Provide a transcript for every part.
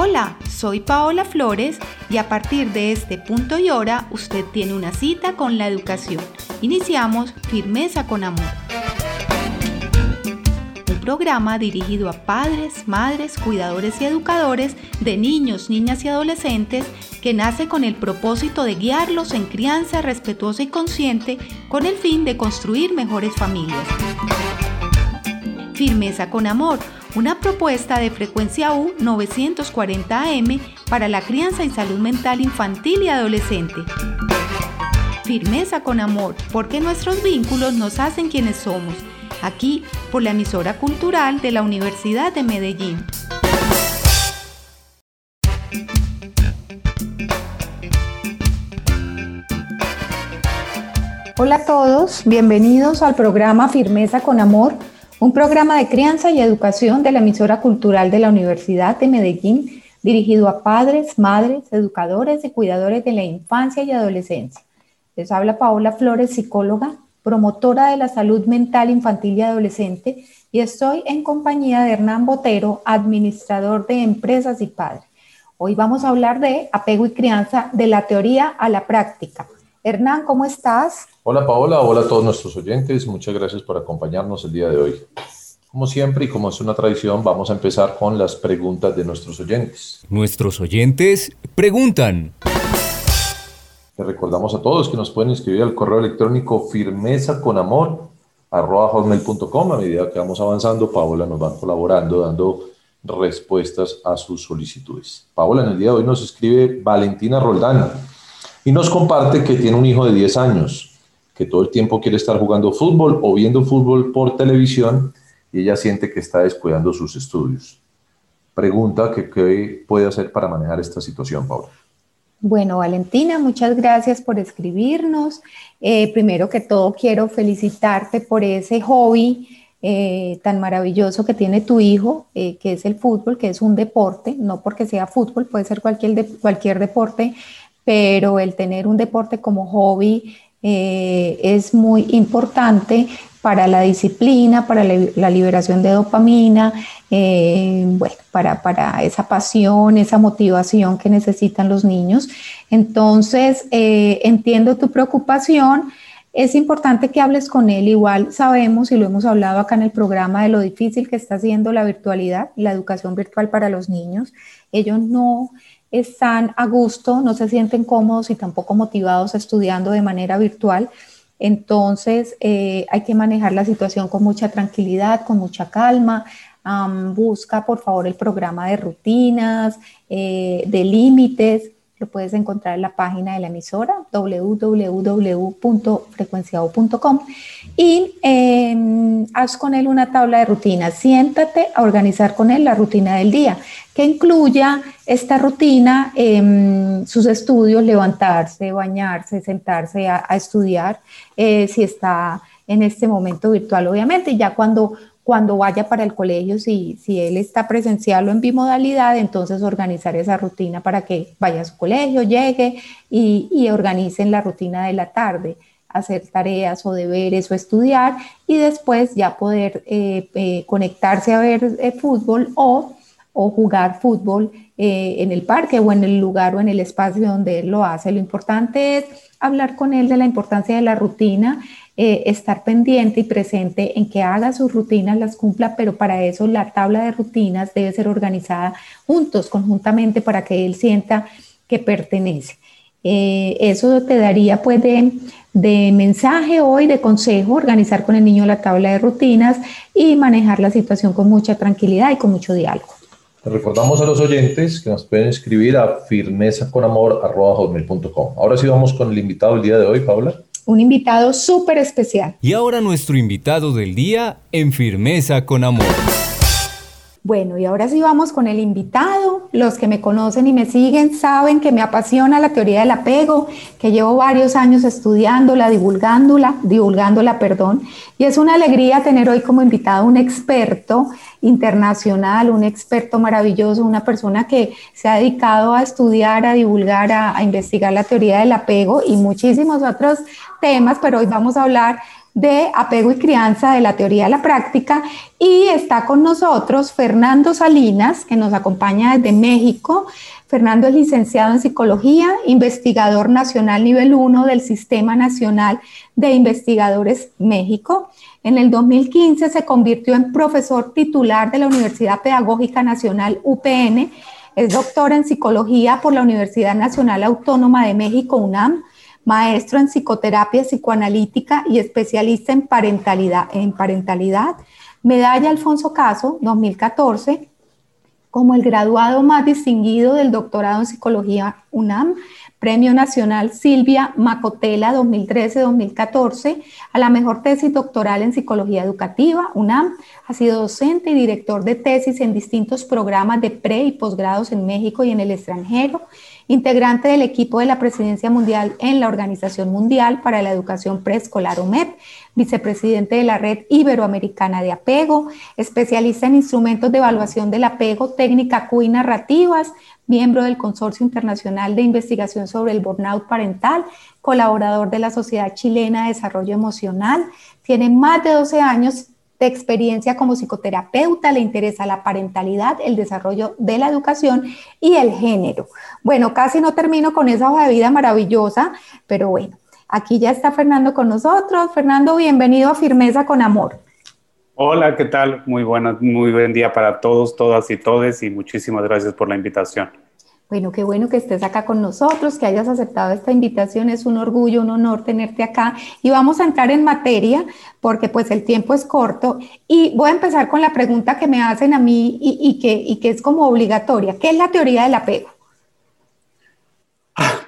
Hola, soy Paola Flores y a partir de este punto y hora usted tiene una cita con la educación. Iniciamos Firmeza con Amor. Un programa dirigido a padres, madres, cuidadores y educadores de niños, niñas y adolescentes que nace con el propósito de guiarlos en crianza respetuosa y consciente con el fin de construir mejores familias. Firmeza con Amor una propuesta de frecuencia U 940 AM para la crianza y salud mental infantil y adolescente. Firmeza con amor, porque nuestros vínculos nos hacen quienes somos, aquí por la emisora cultural de la Universidad de Medellín. Hola a todos, bienvenidos al programa Firmeza con Amor un programa de crianza y educación de la emisora cultural de la Universidad de Medellín dirigido a padres, madres, educadores y cuidadores de la infancia y adolescencia. Les habla Paola Flores, psicóloga, promotora de la salud mental infantil y adolescente, y estoy en compañía de Hernán Botero, administrador de empresas y padre. Hoy vamos a hablar de apego y crianza de la teoría a la práctica. Hernán, ¿cómo estás? Hola Paola, hola a todos nuestros oyentes, muchas gracias por acompañarnos el día de hoy. Como siempre y como es una tradición, vamos a empezar con las preguntas de nuestros oyentes. Nuestros oyentes preguntan. Les recordamos a todos que nos pueden escribir al correo electrónico firmeza con amor A medida que vamos avanzando, Paola nos va colaborando, dando respuestas a sus solicitudes. Paola, en el día de hoy nos escribe Valentina Roldán y nos comparte que tiene un hijo de 10 años que todo el tiempo quiere estar jugando fútbol o viendo fútbol por televisión y ella siente que está descuidando sus estudios. Pregunta que qué puede hacer para manejar esta situación, Paula. Bueno, Valentina, muchas gracias por escribirnos. Eh, primero que todo, quiero felicitarte por ese hobby eh, tan maravilloso que tiene tu hijo, eh, que es el fútbol, que es un deporte, no porque sea fútbol, puede ser cualquier, cualquier deporte, pero el tener un deporte como hobby eh, es muy importante para la disciplina, para la liberación de dopamina, eh, bueno, para, para, esa pasión, esa motivación que necesitan los niños. Entonces, eh, entiendo tu preocupación. Es importante que hables con él. Igual sabemos y lo hemos hablado acá en el programa de lo difícil que está haciendo la virtualidad, la educación virtual para los niños. Ellos no están a gusto, no se sienten cómodos y tampoco motivados estudiando de manera virtual. Entonces eh, hay que manejar la situación con mucha tranquilidad, con mucha calma. busca por favor el programa de rutinas, eh, de límites. Lo puedes encontrar en la página de la emisora www.frecuenciado.com y em, haz con él una tabla de rutinas. Siéntate a organizar con él la rutina del día que incluya esta rutina, en sus estudios, levantarse, bañarse, sentarse a, estudiar, eh, si está en este momento virtual, obviamente, ya cuando, cuando vaya para el colegio, si, si él está presencial o en bimodalidad, entonces organizar esa rutina para que vaya a su colegio, llegue y, y organicen la rutina de la tarde hacer tareas o deberes o estudiar y después ya poder eh, eh, conectarse a ver fútbol o o jugar fútbol eh, en el parque o en el lugar o en el espacio donde él lo hace. Lo importante es hablar con él de la importancia de la rutina, eh, estar pendiente y presente en que haga sus rutinas, las cumpla, pero para eso la tabla de rutinas debe ser organizada juntos, conjuntamente, para que él sienta que pertenece. Eh, eso te daría pues de, de, mensaje hoy, de consejo, organizar con el niño la tabla de rutinas y manejar la situación con mucha tranquilidad y con mucho diálogo recordamos a los oyentes que nos pueden escribir a firmezaconamor.com. Ahora sí vamos con el invitado del día de hoy, Paula. Un invitado súper especial. Y ahora nuestro invitado del día en Firmeza con Amor. Bueno, y ahora sí vamos con el invitado. Los que me conocen y me siguen saben que me apasiona la teoría del apego, que llevo varios años estudiándola, divulgándola, divulgándola, perdón. Y es una alegría tener hoy como invitado un experto internacional, un experto maravilloso, una persona que se ha dedicado a estudiar, a divulgar, a, investigar la teoría del apego y muchísimos otros temas, pero hoy vamos a hablar de apego y crianza de la teoría de la práctica y está con nosotros Fernando Salinas, que nos acompaña desde México. Fernando es licenciado en psicología, investigador nacional nivel 1 del Sistema Nacional de Investigadores México. En el 2015 se convirtió en profesor titular de la Universidad Pedagógica Nacional UPN. Es doctor en psicología por la Universidad Nacional Autónoma de México, UNAM maestro en psicoterapia psicoanalítica y especialista en parentalidad, en parentalidad. Medalla Alfonso Caso, 2014, como el graduado más distinguido del doctorado en psicología UNAM, Premio Nacional Silvia Macotela 2013-2014 a la mejor tesis doctoral en psicología educativa, UNAM. Ha sido docente y director de tesis en distintos programas de pre y posgrados en México y en el extranjero integrante del equipo de la Presidencia Mundial en la Organización Mundial para la Educación Preescolar OMEP, vicepresidente de la Red Iberoamericana de Apego, especialista en instrumentos de evaluación del apego, técnica Q y narrativas, miembro del Consorcio Internacional de Investigación sobre el Burnout Parental, colaborador de la Sociedad Chilena de Desarrollo Emocional, tiene más de 12 años de experiencia como psicoterapeuta, le interesa la parentalidad, el desarrollo de la educación y el género. Bueno, casi no termino con esa hoja de vida maravillosa, pero bueno, aquí ya está Fernando con nosotros. Fernando, bienvenido a Firmeza con Amor. Hola, ¿qué tal? Muy buena, muy buen día para todos, todas y todes y muchísimas gracias por la invitación. Bueno, qué bueno que estés acá con nosotros, que hayas aceptado esta invitación. Es un orgullo, un honor tenerte acá. Y vamos a entrar en materia porque pues el tiempo es corto. Y voy a empezar con la pregunta que me hacen a mí y, que, y que es como obligatoria. ¿Qué es la teoría del apego?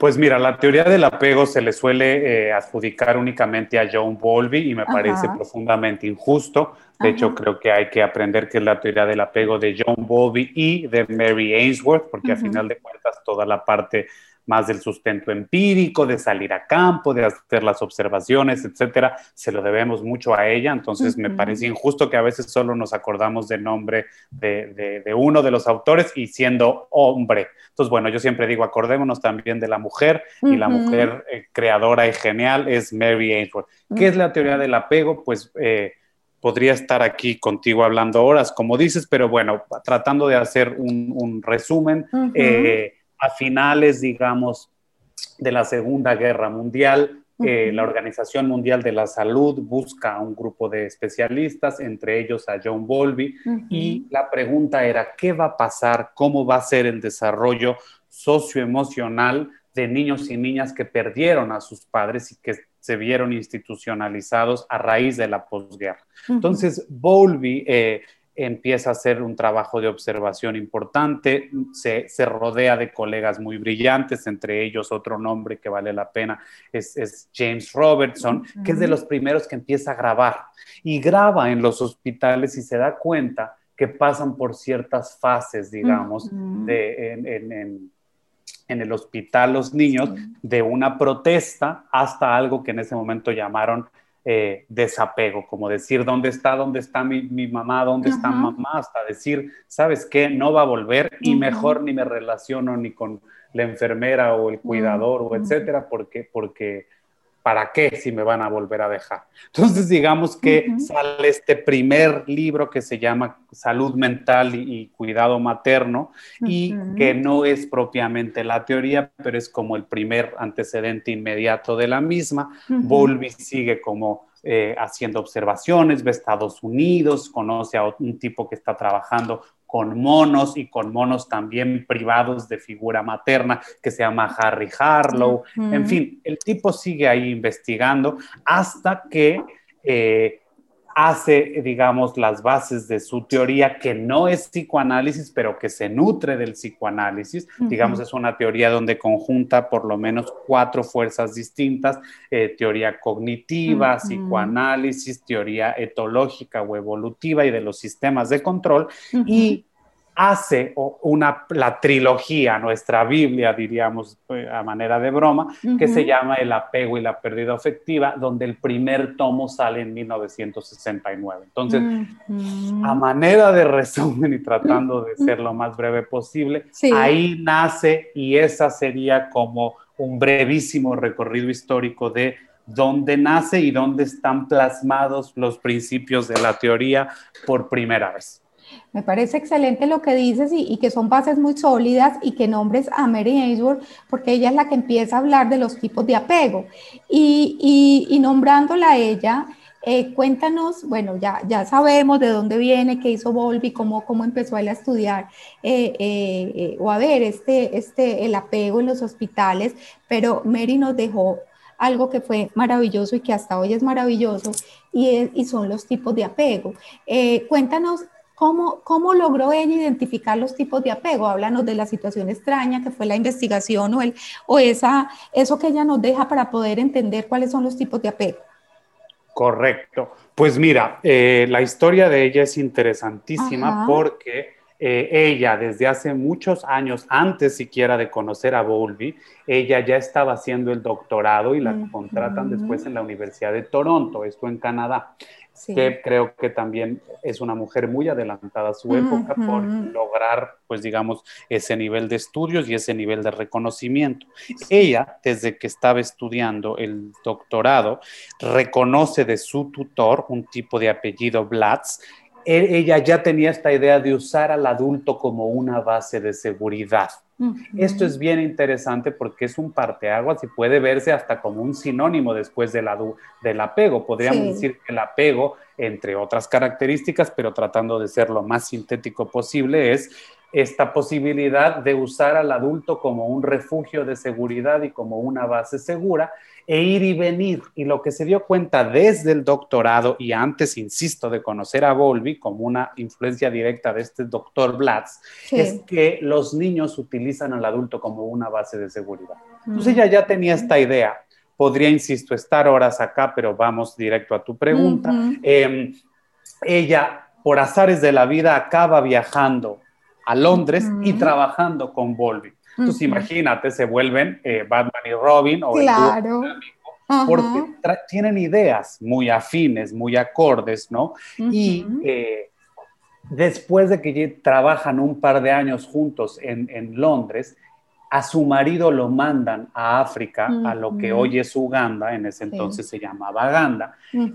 Pues mira, la teoría del apego se le suele eh, adjudicar únicamente a John Bowlby y me parece profundamente injusto. De hecho, creo que hay que aprender que es la teoría del apego de John Bowlby y de Mary Ainsworth, porque al final de cuentas toda la parte más del sustento empírico, de salir a campo, de hacer las observaciones, etcétera, se lo debemos mucho a ella. Entonces, me parece injusto que a veces solo nos acordamos del nombre de, uno de los autores y siendo hombre. Entonces, bueno, yo siempre digo, acordémonos también de la mujer y la mujer eh, creadora y genial es Mary Ainsworth. ¿Qué es la teoría del apego? Pues eh, podría estar aquí contigo hablando horas, como dices, pero bueno, tratando de hacer un, resumen a finales, digamos, de la Segunda Guerra Mundial, eh, la Organización Mundial de la Salud busca a un grupo de especialistas, entre ellos a John Bowlby, y la pregunta era, ¿qué va a pasar? ¿Cómo va a ser el desarrollo socioemocional de niños y niñas que perdieron a sus padres y que se vieron institucionalizados a raíz de la posguerra? Entonces, Bowlby... Eh, empieza a hacer un trabajo de observación importante, se, rodea de colegas muy brillantes, entre ellos otro nombre que vale la pena es, James Robertson, que es de los primeros que empieza a grabar. Y graba en los hospitales y se da cuenta que pasan por ciertas fases, digamos, de, en, en el hospital los niños, de una protesta hasta algo que en ese momento llamaron eh, desapego, como decir, ¿dónde está, dónde está mi, mamá, dónde está mamá? Hasta decir, ¿sabes qué? No va a volver y mejor ni me relaciono ni con la enfermera o el cuidador o etcétera, porque, porque ¿para qué si me van a volver a dejar? Entonces, digamos que sale este primer libro que se llama Salud Mental y, Cuidado Materno y que no es propiamente la teoría, pero es como el primer antecedente inmediato de la misma. Volvi sigue como eh, haciendo observaciones, ve Estados Unidos, conoce a un tipo que está trabajando con monos y con monos también privados de figura materna que se llama Harry Harlow. En fin, el tipo sigue ahí investigando hasta que eh, hace, digamos, las bases de su teoría, que no es psicoanálisis, pero que se nutre del psicoanálisis. Digamos, es una teoría donde conjunta por lo menos cuatro fuerzas distintas, eh, teoría cognitiva, psicoanálisis, teoría etológica o evolutiva y de los sistemas de control. Y hace una, la trilogía, nuestra Biblia, diríamos eh, a manera de broma, que se llama El apego y la pérdida afectiva, donde el primer tomo sale en 1969. Entonces, a manera de resumen y tratando de ser lo más breve posible, ahí nace y esa sería como un brevísimo recorrido histórico de dónde nace y dónde están plasmados los principios de la teoría por primera vez. Me parece excelente lo que dices y, que son bases muy sólidas y que nombres a Mary Ainsworth porque ella es la que empieza a hablar de los tipos de apego. Y, nombrándola a ella, eh, cuéntanos, bueno, ya, ya sabemos de dónde viene, qué hizo Volvi, cómo, cómo empezó a, a estudiar eh, eh, o a ver este, este, el apego en los hospitales, pero Mary nos dejó algo que fue maravilloso y que hasta hoy es maravilloso, y son los tipos de apego. cuéntanos ¿Cómo, ¿Cómo, logró ella identificar los tipos de apego? Háblanos de la situación extraña que fue la investigación o, el, o esa, eso que ella nos deja para poder entender cuáles son los tipos de apego. Correcto. Pues mira, eh, la historia de ella es interesantísima porque eh, ella desde hace muchos años, antes siquiera de conocer a Bowlby, ella ya estaba haciendo el doctorado y la contratan después en la Universidad de Toronto, esto en Canadá que creo que también es una mujer muy adelantada a su época por lograr, pues digamos, ese nivel de estudios y ese nivel de reconocimiento. Ella, desde que estaba estudiando el doctorado, reconoce de su tutor un tipo de apellido Blatz. E, ella ya tenía esta idea de usar al adulto como una base de seguridad. Esto es bien interesante porque es un parteaguas y puede verse hasta como un sinónimo después del, del apego. Podríamos decir que el apego, entre otras características, pero tratando de ser lo más sintético posible, es esta posibilidad de usar al adulto como un refugio de seguridad y como una base segura e ir y venir. Y lo que se dio cuenta desde el doctorado y antes, insisto, de conocer a Volvi como una influencia directa de este doctor Blatz, es que los niños utilizan al adulto como una base de seguridad. Entonces ella ya tenía esta idea. Podría, insisto, estar horas acá, pero vamos directo a tu pregunta. Em, ella, por azares de la vida, acaba viajando a Londres y trabajando con Volvi. Entonces, imagínate, se vuelven eh, Batman y Robin o claro. porque tienen ideas muy afines, muy acordes, ¿no? Y eh, después de que trabajan un par de años juntos en, Londres, a su marido lo mandan a África, a lo que hoy es Uganda, en ese entonces se llamaba Ganda, y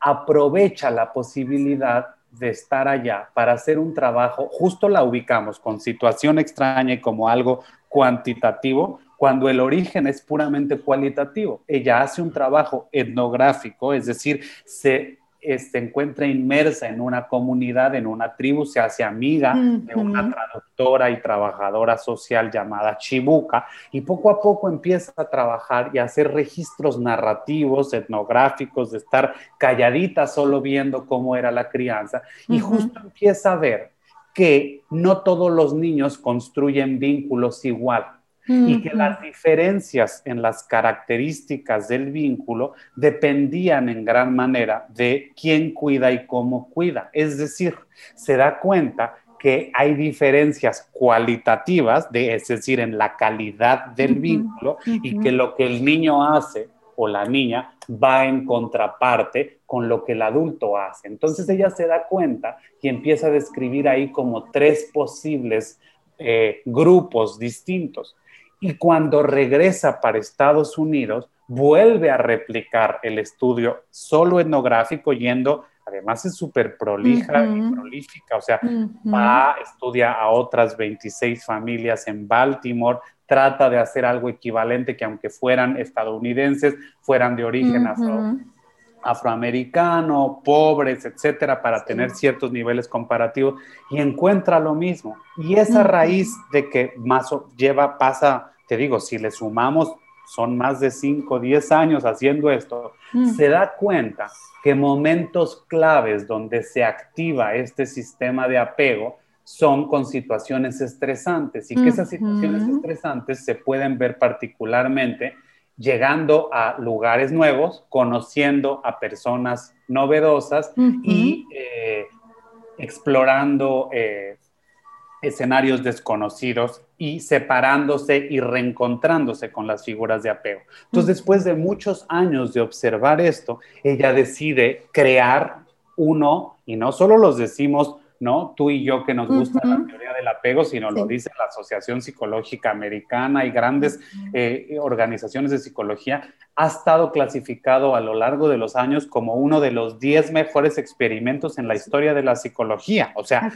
aprovecha la posibilidad de estar allá para hacer un trabajo, justo la ubicamos con situación extraña y como algo cuantitativo, cuando el origen es puramente cualitativo. Ella hace un trabajo etnográfico, es decir, se se encuentra inmersa en una comunidad, en una tribu, se hace amiga de una traductora y trabajadora social llamada Chibuca y poco a poco empieza a trabajar y a hacer registros narrativos, etnográficos, de estar calladita solo viendo cómo era la crianza y justo empieza a ver que no todos los niños construyen vínculos igual y que las diferencias en las características del vínculo dependían en gran manera de quién cuida y cómo cuida. Es decir, se da cuenta que hay diferencias cualitativas, de, es decir, en la calidad del vínculo, y que lo que el niño hace o la niña va en contraparte con lo que el adulto hace. Entonces ella se da cuenta y empieza a describir ahí como tres posibles eh, grupos distintos y cuando regresa para Estados Unidos, vuelve a replicar el estudio solo etnográfico yendo, además es súper prolija y prolífica, o sea, va, estudia a otras 26 familias en Baltimore, trata de hacer algo equivalente que aunque fueran estadounidenses, fueran de origen afroamericano, pobres, etcétera, para tener ciertos niveles comparativos y encuentra lo mismo. Y esa raíz de que más lleva, pasa te digo, si le sumamos, son más de 5, 10 años haciendo esto, mm. se da cuenta que momentos claves donde se activa este sistema de apego son con situaciones estresantes y que esas situaciones estresantes se pueden ver particularmente llegando a lugares nuevos, conociendo a personas novedosas y eh, explorando eh, escenarios desconocidos y separándose y reencontrándose con las figuras de apego. Entonces, después de muchos años de observar esto, ella decide crear uno, y no solo los decimos ¿no? Tú y yo que nos gusta la teoría del apego, sino lo dice la Asociación Psicológica Americana y grandes eh, organizaciones de psicología, ha estado clasificado a lo largo de los años como uno de los 10 mejores experimentos en la historia de la psicología. O sea,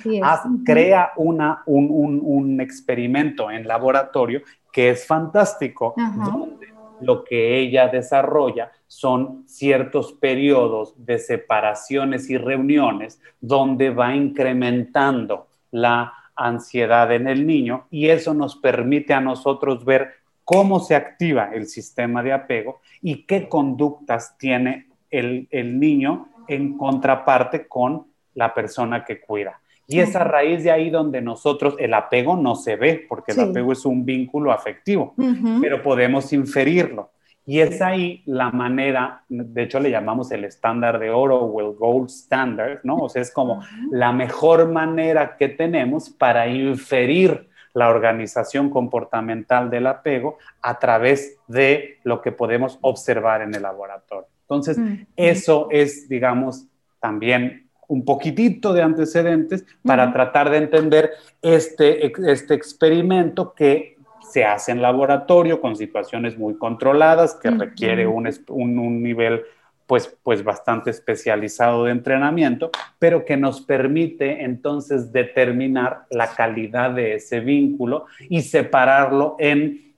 crea una, un, experimento en laboratorio que es fantástico, donde lo que ella desarrolla son ciertos periodos de separaciones y reuniones donde va incrementando la ansiedad en el niño y eso nos permite a nosotros ver cómo se activa el sistema de apego y qué conductas tiene el, niño en contraparte con la persona que cuida. Y es a raíz de ahí donde nosotros, el apego no se ve, porque el apego es un vínculo afectivo, pero podemos inferirlo. Y es ahí la manera, de hecho le llamamos el estándar de oro o el gold standard, ¿no? O sea, es como la mejor manera que tenemos para inferir la organización comportamental del apego a través de lo que podemos observar en el laboratorio. Entonces, eso es, digamos, también un poquitito de antecedentes para tratar de entender este, este experimento que se hace en laboratorio con situaciones muy controladas que requiere un, un, nivel pues, pues bastante especializado de entrenamiento, pero que nos permite entonces determinar la calidad de ese vínculo y separarlo en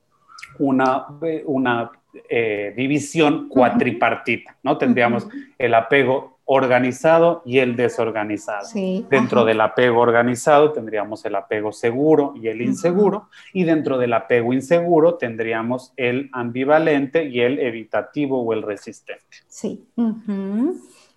una, una eh, división cuatripartita, ¿no? Tendríamos el apego organizado y el desorganizado. dentro del apego organizado tendríamos el apego seguro y el inseguro, y dentro del apego inseguro tendríamos el ambivalente y el evitativo o el resistente. Sí.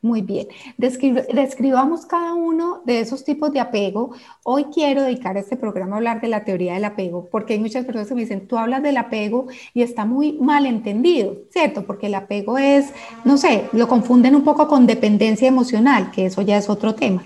Muy bien. describamos cada uno de esos tipos de apego. Hoy quiero dedicar este programa a hablar de la teoría del apego, porque hay muchas personas que me dicen, tú hablas del apego y está muy mal entendido, ¿cierto? Porque el apego es, no sé, lo confunden un poco con dependencia emocional, que eso ya es otro tema.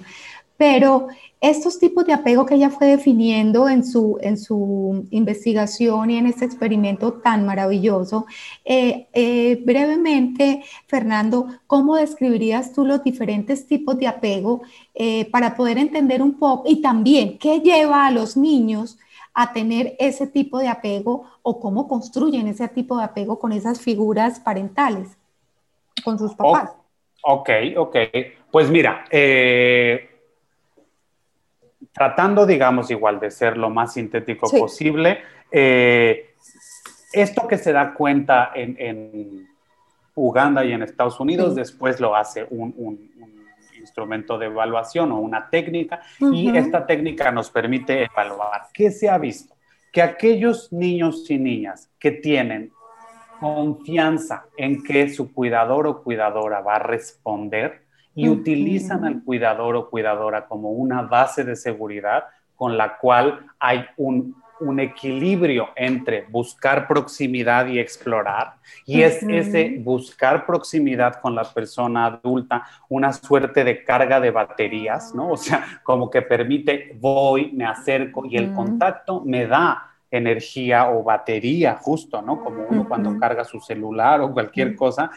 Pero estos tipos de apego que ella fue definiendo en su, en su investigación y en este experimento tan maravilloso, eh, eh, brevemente, Fernando, ¿cómo describirías tú los diferentes tipos de apego eh, para poder entender un poco y también qué lleva a los niños a tener ese tipo de apego o cómo construyen ese tipo de apego con esas figuras parentales, con sus papás? ok, ok. Pues mira, eh, tratando, digamos, igual de ser lo más sintético posible, eh, esto que se da cuenta en, Uganda y en Estados Unidos, después lo hace un, instrumento de evaluación o una técnica, y esta técnica nos permite evaluar qué se ha visto, que aquellos niños y niñas que tienen confianza en que su cuidador o cuidadora va a responder, y utilizan al cuidador o cuidadora como una base de seguridad con la cual hay un, equilibrio entre buscar proximidad y explorar. Y es ese buscar proximidad con la persona adulta una suerte de carga de baterías, ¿no? O sea, como que permite, voy, me acerco y el contacto me da energía o batería, justo, ¿no? Como uno cuando carga su celular o cualquier cosa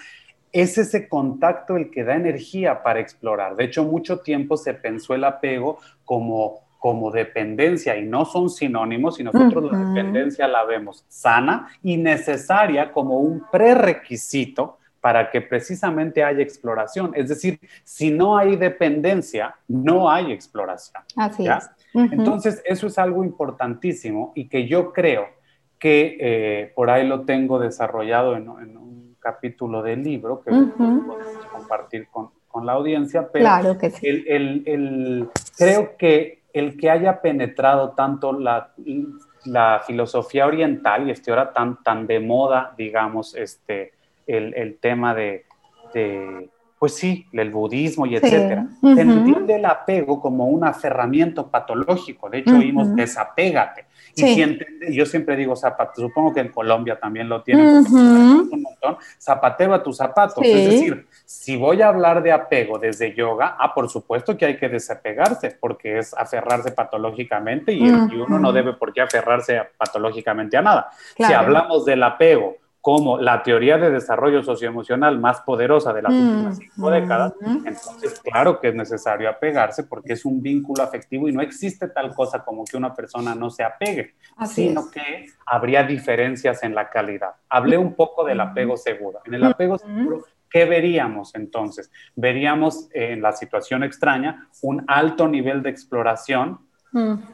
es ese contacto el que da energía para explorar. De hecho, mucho tiempo se pensó el apego como, como dependencia y no son sinónimos y nosotros la dependencia la vemos sana y necesaria como un prerequisito para que precisamente haya exploración. Es decir, si no hay dependencia, no hay exploración. Así es. Entonces, eso es algo importantísimo y que yo creo que eh, por ahí lo tengo desarrollado en, en capítulo del libro que podemos compartir con, con, la audiencia, pero claro que sí. el, el, creo que el que haya penetrado tanto la, la filosofía oriental y este ahora tan, tan de moda, digamos, este, el, el tema de, de, pues sí, el budismo y etcétera, se entiende el apego como un aferramiento patológico. De hecho, oímos desapégate. Y si yo siempre digo zapato, supongo que en Colombia también lo tienen, un montón, tus zapatos. Es decir, si voy a hablar de apego desde yoga, ah, por supuesto que hay que desapegarse, porque es aferrarse patológicamente y, uno no debe por qué aferrarse patológicamente a nada. Si hablamos del apego como la teoría de desarrollo socioemocional más poderosa de las mm, últimas cinco décadas, entonces claro que es necesario apegarse porque es un vínculo afectivo y no existe tal cosa como que una persona no se apegue, sino que habría diferencias en la calidad. Hablé un poco del apego seguro. En el apego seguro ¿Qué veríamos entonces? Veríamos en la situación extraña un alto nivel de exploración,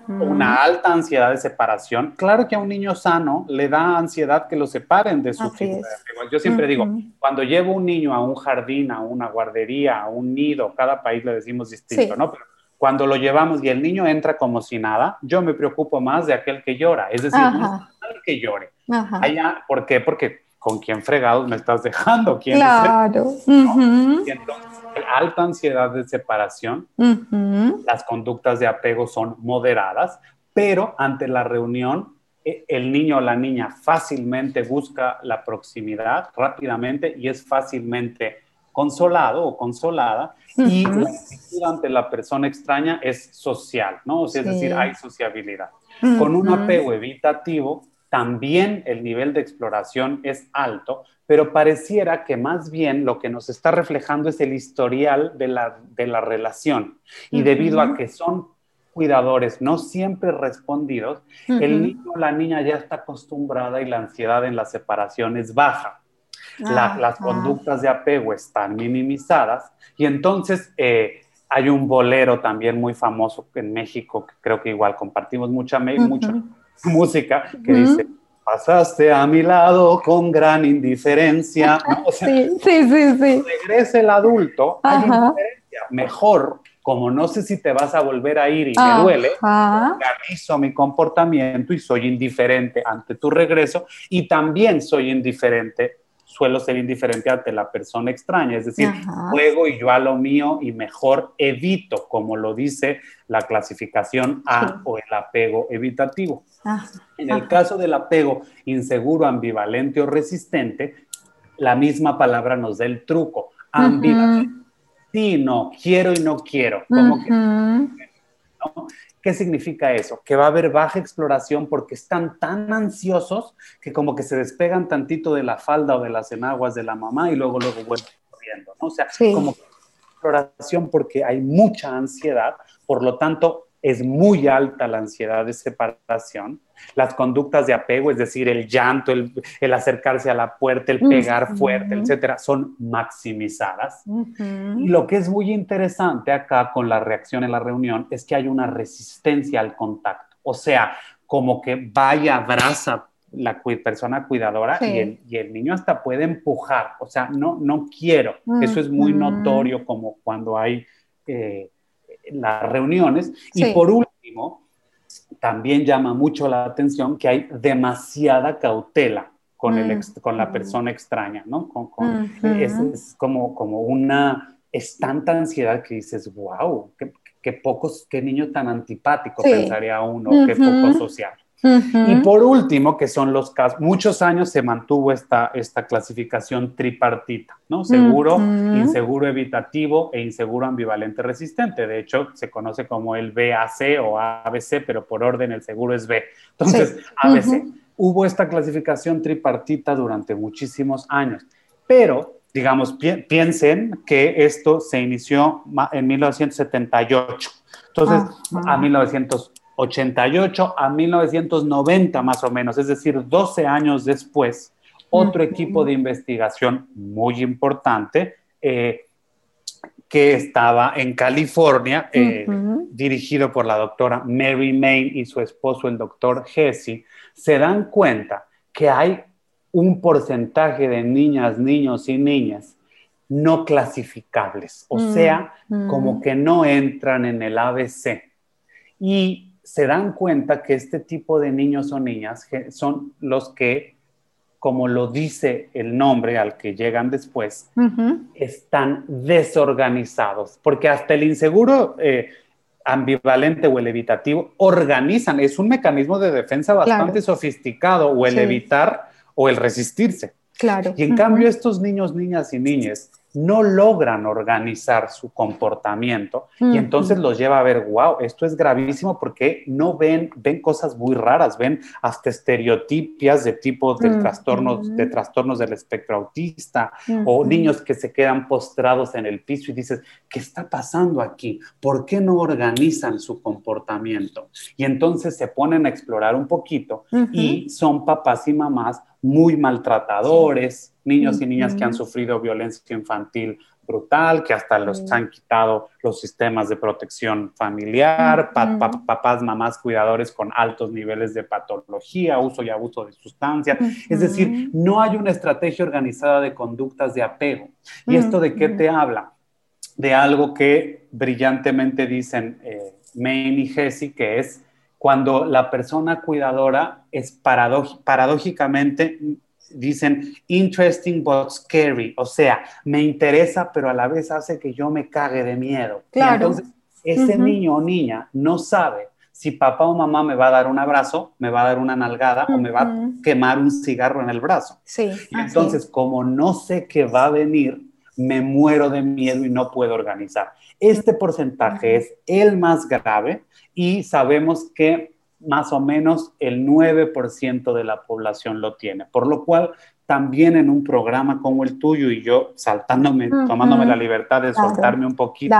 una alta ansiedad de separación. Claro que a un niño sano le da ansiedad que lo separen de su figura. Yo siempre digo, cuando llevo un niño a un jardín, a una guardería, a un nido, cada país le decimos distinto, ¿no? Pero cuando lo llevamos y el niño entra como si nada, yo me preocupo más de aquel que llora, es decir, no es que llore. Allá, ¿Por qué? Porque con quién fregados me estás dejando, quién claro. Y entonces, alta ansiedad de separación, las conductas de apego son moderadas, pero ante la reunión e, el niño o la niña fácilmente busca la proximidad rápidamente y es fácilmente consolado o consolada y la actitud ante la persona extraña es social, ¿no? es decir, hay sociabilidad. Con un apego evitativo, también el nivel de exploración es alto, pero pareciera que más bien lo que nos está reflejando es el historial de la, de la relación. Y debido a que son cuidadores no siempre respondidos, el niño o la niña ya está acostumbrada y la ansiedad en la separación es baja. Ah, las conductas de apego están minimizadas y entonces eh, hay un bolero también muy famoso en México que creo que igual compartimos mucha, mucha música que dice, pasaste a mi lado con gran indiferencia. sí, sí, sí, sí. Regrese el adulto, hay indiferencia. Mejor, como no sé si te vas a volver a ir y me duele, organizo mi comportamiento y soy indiferente ante tu regreso y también soy indiferente suelo ser indiferente ante la persona extraña, es decir, juego y yo a lo mío y mejor evito, como lo dice la clasificación A o el apego evitativo. En el caso del apego inseguro, ambivalente o resistente, la misma palabra nos da el truco, ambivalente. Sí, no, quiero y no quiero. Como que, ¿no? ¿Qué significa eso? Que va a haber baja exploración porque están tan ansiosos que como que se despegan tantito de la falda o de las enaguas de la mamá y luego luego vuelven corriendo, ¿no? O sea, como exploración porque hay mucha ansiedad, por lo tanto es muy alta la ansiedad de separación las conductas de apego, es decir, el llanto, el, acercarse a la puerta, el pegar fuerte, etcétera, son maximizadas. Y lo que es muy interesante acá con la reacción en la reunión es que hay una resistencia al contacto. O sea, como que vaya, abraza la persona cuidadora y, el, niño hasta puede empujar. O sea, no, no quiero. Eso es muy notorio como cuando hay eh, las reuniones. Y por último, también llama mucho la atención que hay demasiada cautela con, el con la persona extraña, ¿no? es, como, como una, es tanta ansiedad que dices, wow, qué, pocos, qué niño tan antipático pensaría uno, qué poco social. Y por último, que son los casos, muchos años se mantuvo esta, esta clasificación tripartita, ¿no? Seguro, inseguro evitativo e inseguro ambivalente resistente. De hecho, se conoce como el BAC o ABC, pero por orden el seguro es B. Entonces, ABC. Hubo esta clasificación tripartita durante muchísimos años, pero digamos, piensen que esto se inició en 1978. Entonces, a 1900 88 a 1990 más o menos, es decir, 12 años después, otro equipo de investigación muy importante eh, que estaba en California, eh, dirigido por la doctora Mary Main y su esposo, el doctor Hesse, se dan cuenta que hay un porcentaje de niñas, niños y niñas no clasificables, o sea, como que no entran en el ABC. Y se dan cuenta que este tipo de niños o niñas son los que, como lo dice el nombre al que llegan después, están desorganizados, porque hasta el inseguro eh, ambivalente o el evitativo organizan, es un mecanismo de defensa bastante sofisticado, o el evitar o el resistirse. Claro. Y en cambio estos niños, niñas y niñas no logran organizar su comportamiento y entonces los lleva a ver, wow, esto es gravísimo porque no ven, ven cosas muy raras, ven hasta estereotipias de tipo de, trastornos, de trastornos del espectro autista o niños que se quedan postrados en el piso y dices, ¿qué está pasando aquí? ¿Por qué no organizan su comportamiento? Y entonces se ponen a explorar un poquito y son papás y mamás muy maltratadores, niños y niñas que han sufrido violencia infantil brutal, que hasta los han quitado los sistemas de protección familiar, papás, mamás, cuidadores con altos niveles de patología, uso y abuso de sustancias. Es decir, no hay una estrategia organizada de conductas de apego. ¿Y esto de qué te habla? De algo que brillantemente dicen eh, Maine y Jesse, que es cuando la persona cuidadora es paradójicamente, dicen, interesting but scary, o sea, me interesa, pero a la vez hace que yo me cague de miedo. Claro. entonces, ese niño o niña no sabe si papá o mamá me va a dar un abrazo, me va a dar una nalgada o me va a quemar un cigarro en el brazo. Sí. Y entonces, como no sé qué va a venir, me muero de miedo y no puedo organizar. Este porcentaje es el más grave y sabemos que más o menos el 9% de la población lo tiene, por lo cual también en un programa como el tuyo y yo saltándome, tomándome la libertad de soltarme un poquito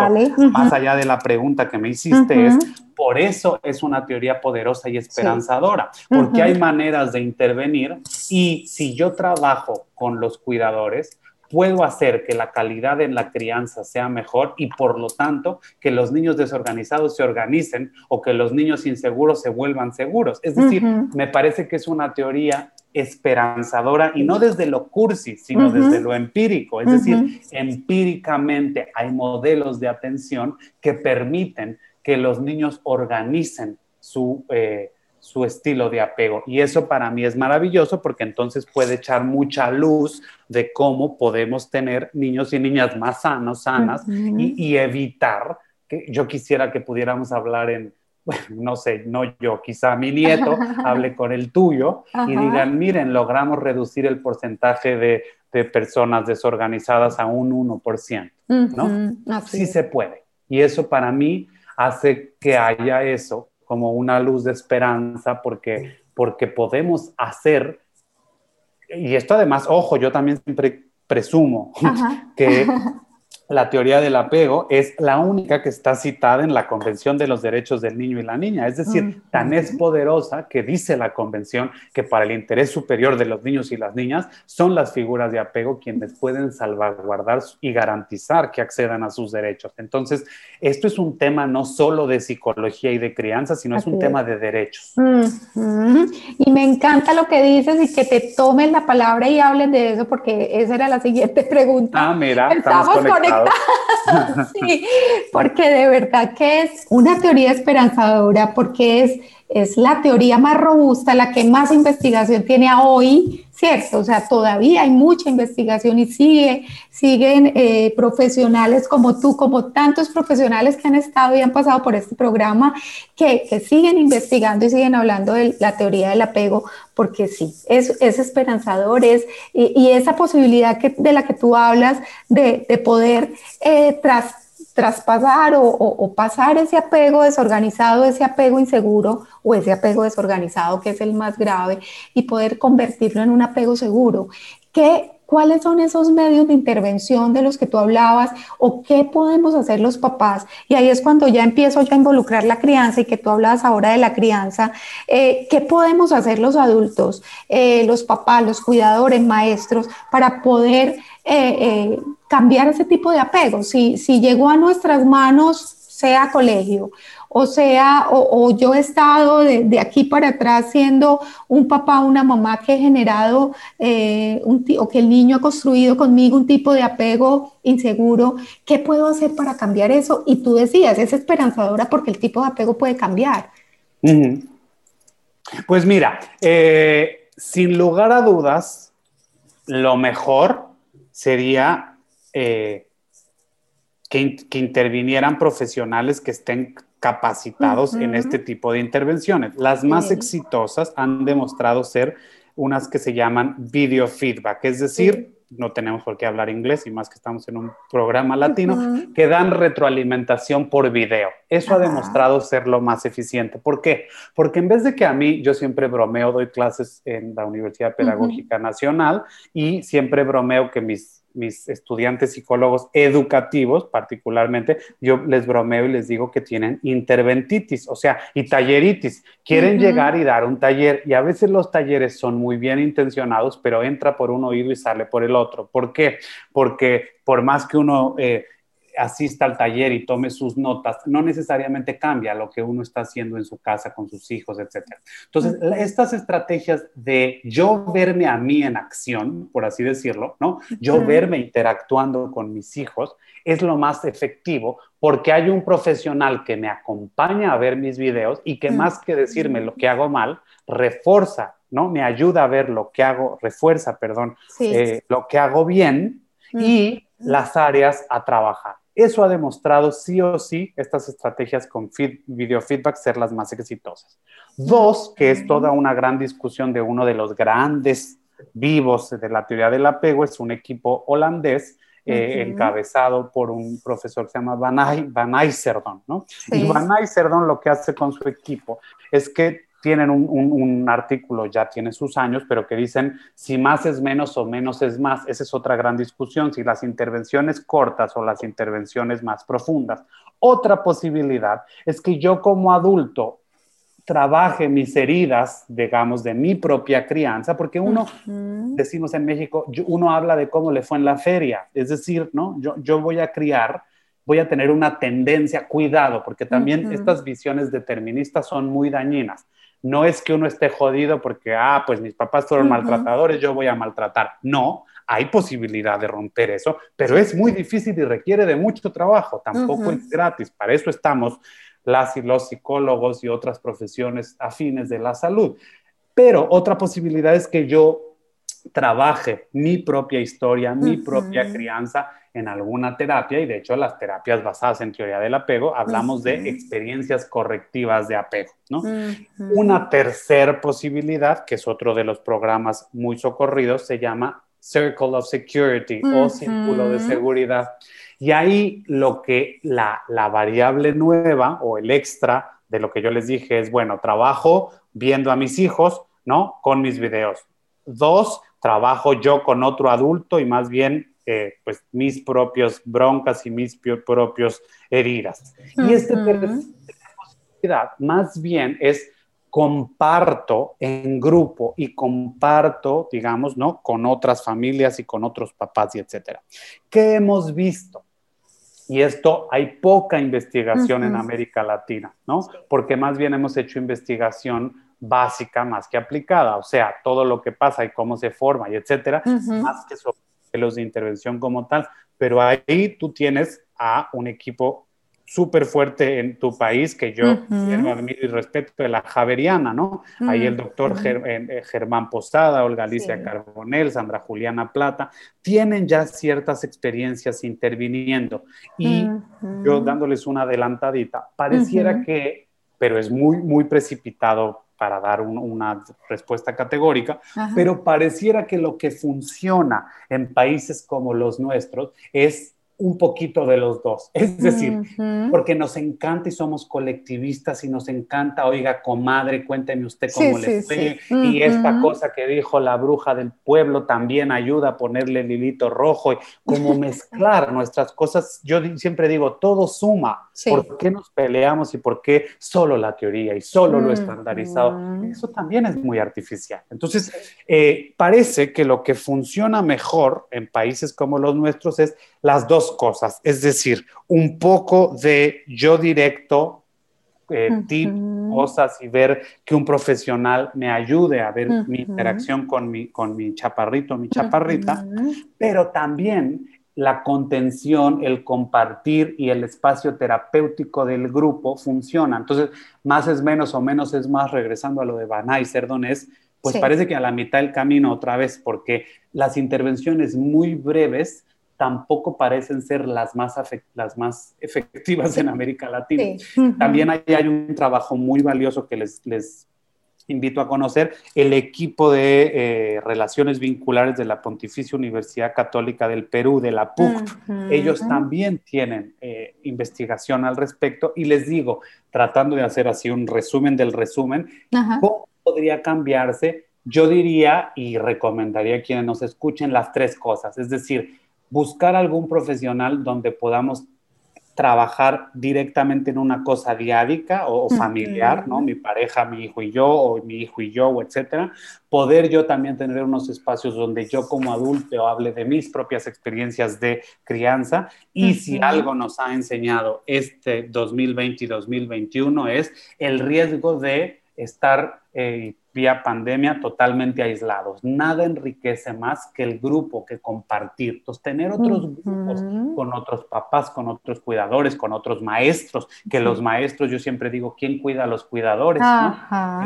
más allá de la pregunta que me hiciste, es por eso es una teoría poderosa y esperanzadora, porque hay maneras de intervenir y si yo trabajo con los cuidadores, puedo hacer que la calidad en la crianza sea mejor y por lo tanto que los niños desorganizados se organicen o que los niños inseguros se vuelvan seguros. Es decir, me parece que es una teoría esperanzadora y no desde lo cursi, sino desde lo empírico. Es decir, empíricamente hay modelos de atención que permiten que los niños organicen su... Eh, su estilo de apego. Y eso para mí es maravilloso porque entonces puede echar mucha luz de cómo podemos tener niños y niñas más sanos, sanas y, evitar que yo quisiera que pudiéramos hablar en, bueno, no sé, no yo, quizá mi nieto hable con el tuyo y digan, miren, logramos reducir el porcentaje de, de personas desorganizadas a un 1%, ¿no? Sí se puede. Y eso para mí hace que haya eso como una luz de esperanza porque, porque podemos hacer, y esto además, ojo, yo también siempre presumo que la teoría del apego es la única que está citada en la Convención de los Derechos del Niño y la Niña. Es decir, tan es poderosa que dice la Convención que para el interés superior de los niños y las niñas son las figuras de apego quienes pueden salvaguardar y garantizar que accedan a sus derechos. Entonces, esto es un tema no solo de psicología y de crianza, sino es un tema de derechos. Y me encanta lo que dices y que te tomen la palabra y hablen de eso, porque esa era la siguiente pregunta. Ah, mira, estamos, conectados sí, porque de verdad que es una teoría esperanzadora, porque es, es la teoría más robusta, la que más investigación tiene a hoy, ¿cierto? O sea, todavía hay mucha investigación y sigue, siguen eh, profesionales como tú, como tantos profesionales que han estado y han pasado por este programa, que, que siguen investigando y siguen hablando de la teoría del apego, porque sí, es, es esperanzador, es, y, esa posibilidad que, de la que tú hablas de, de poder eh, tras, traspasar o, o, pasar ese apego desorganizado, ese apego inseguro o ese apego desorganizado que es el más grave y poder convertirlo en un apego seguro. ¿Qué, ¿Cuáles son esos medios de intervención de los que tú hablabas o qué podemos hacer los papás? Y ahí es cuando ya empiezo a involucrar la crianza y que tú hablabas ahora de la crianza. Eh, ¿Qué podemos hacer los adultos, eh, los papás, los cuidadores, maestros, para poder eh, cambiar ese tipo de apego? Si, si llegó a nuestras manos, sea colegio o sea, o, yo he estado de, aquí para atrás siendo un papá, una mamá que he generado, eh, un o que el niño ha construido conmigo un tipo de apego inseguro, ¿qué puedo hacer para cambiar eso? Y tú decías, es esperanzadora porque el tipo de apego puede cambiar. Pues mira, eh, sin lugar a dudas, lo mejor sería eh, que, que, intervinieran profesionales que estén capacitados en este tipo de intervenciones. Las más exitosas han demostrado ser unas que se llaman video feedback, es decir, no tenemos por qué hablar inglés y más que estamos en un programa latino, que dan retroalimentación por video. Eso ha demostrado ser lo más eficiente. ¿Por qué? Porque en vez de que a mí, yo siempre bromeo, doy clases en la Universidad Pedagógica Nacional y siempre bromeo que mis mis estudiantes psicólogos educativos, particularmente, yo les bromeo y les digo que tienen interventitis, o sea, y talleritis. Quieren llegar y dar un taller y a veces los talleres son muy bien intencionados, pero entra por un oído y sale por el otro. ¿Por qué? Porque por más que uno eh, asista al taller y tome sus notas, no necesariamente cambia lo que uno está haciendo en su casa con sus hijos, etc. Entonces, estas estrategias de yo verme a mí en acción, por así decirlo, ¿no? Yo verme interactuando con mis hijos es lo más efectivo porque hay un profesional que me acompaña a ver mis videos y que más que decirme lo que hago mal, refuerza, ¿no? Me ayuda a ver lo que hago, refuerza, perdón, eh, lo que hago bien y las áreas a trabajar. Eso ha demostrado sí o sí estas estrategias con video feedback ser las más exitosas. Dos, que es toda una gran discusión de uno de los grandes vivos de la teoría del apego, es un equipo holandés eh, encabezado por un profesor que se llama Van, Van Eyserdon, ¿no? Y Van Eyserdon lo que hace con su equipo es que tienen un, artículo, ya tiene sus años, pero que dicen si más es menos o menos es más. Esa es otra gran discusión, si las intervenciones cortas o las intervenciones más profundas. Otra posibilidad es que yo como adulto trabaje mis heridas, digamos, de mi propia crianza, porque uno, decimos en México, uno habla de cómo le fue en la feria, es decir, ¿no? Yo, yo voy a criar voy a tener una tendencia, cuidado, porque también estas visiones deterministas son muy dañinas no es que uno esté jodido porque, ah, pues mis papás fueron maltratadores, yo voy a maltratar. No, hay posibilidad de romper eso, pero es muy difícil y requiere de mucho trabajo, tampoco es gratis. Para eso estamos las y los psicólogos y otras profesiones afines de la salud. Pero otra posibilidad es que yo trabaje mi propia historia, mi propia crianza en alguna terapia y de hecho las terapias basadas en teoría del apego hablamos de experiencias correctivas de apego, ¿no? Una tercera posibilidad, que es otro de los programas muy socorridos, se llama Circle of Security o Círculo de Seguridad. Y ahí lo que la, la variable nueva o el extra de lo que yo les dije es, bueno, trabajo viendo a mis hijos, ¿no? Con mis videos. Dos, trabajo yo con otro adulto y más bien eh, pues mis propios broncas y mis propios heridas. Y esta posibilidad más bien es comparto en grupo y comparto, digamos, ¿no? Con otras familias y con otros papás y etcétera. ¿Qué hemos visto? Y esto hay poca investigación en América Latina, ¿no? Porque más bien hemos hecho investigación básica más que aplicada, o sea, todo lo que pasa y cómo se forma y etcétera, más que sobre los de intervención como tal, pero ahí tú tienes a un equipo súper fuerte en tu país que yo uh y respeto de la Javeriana, ¿no? Ahí el doctor eh, eh, Germán Posada, Olga Alicia Carbonel, Sandra Juliana Plata, tienen ya ciertas experiencias interviniendo y yo dándoles una adelantadita, pareciera que, pero es muy, muy precipitado para dar una respuesta categórica, pero pareciera que lo que funciona en países como los nuestros es un poquito de los dos. Es decir, porque nos encanta y somos colectivistas y nos encanta, oiga, comadre, cuénteme usted cómo le fue. Y esta cosa que dijo la bruja del pueblo también ayuda a ponerle el hilito rojo y como mezclar nuestras cosas. Yo siempre digo, todo suma. ¿Por qué nos peleamos y por qué solo la teoría y solo lo estandarizado? Eso también es muy artificial. Entonces, eh, parece que lo que funciona mejor en países como los nuestros es las dos cosas, es decir, un poco de yo directo, eh, cosas y ver que un profesional me ayude a ver mi interacción con mi, con mi chaparrito, mi chaparrita, pero también la contención, el compartir y el espacio terapéutico del grupo funciona. Entonces, más es menos o menos es más, regresando a lo de Van Serdon, es, pues parece que a la mitad del camino otra vez, porque las intervenciones muy breves tampoco parecen ser las más, las más efectivas en América Latina. También hay, hay, un trabajo muy valioso que les, les invito a conocer el equipo de eh, relaciones vinculares de la Pontificia Universidad Católica del Perú, de la PUC. Ellos también tienen eh, investigación al respecto y les digo, tratando de hacer así un resumen del resumen, ¿cómo podría cambiarse? Yo diría y recomendaría a quienes nos escuchen las tres cosas, es decir, buscar algún profesional donde podamos trabajar directamente en una cosa diádica o, familiar, ¿no? Mi pareja, mi hijo y yo, o mi hijo y yo, etcétera. Poder yo también tener unos espacios donde yo como adulto hable de mis propias experiencias de crianza. Y si algo nos ha enseñado este 2020 y 2021 es el riesgo de estar eh, vía pandemia totalmente aislados. Nada enriquece más que el grupo, que compartir. Entonces, tener otros grupos con otros papás, con otros cuidadores, con otros maestros, que los maestros, yo siempre digo, ¿quién cuida a los cuidadores?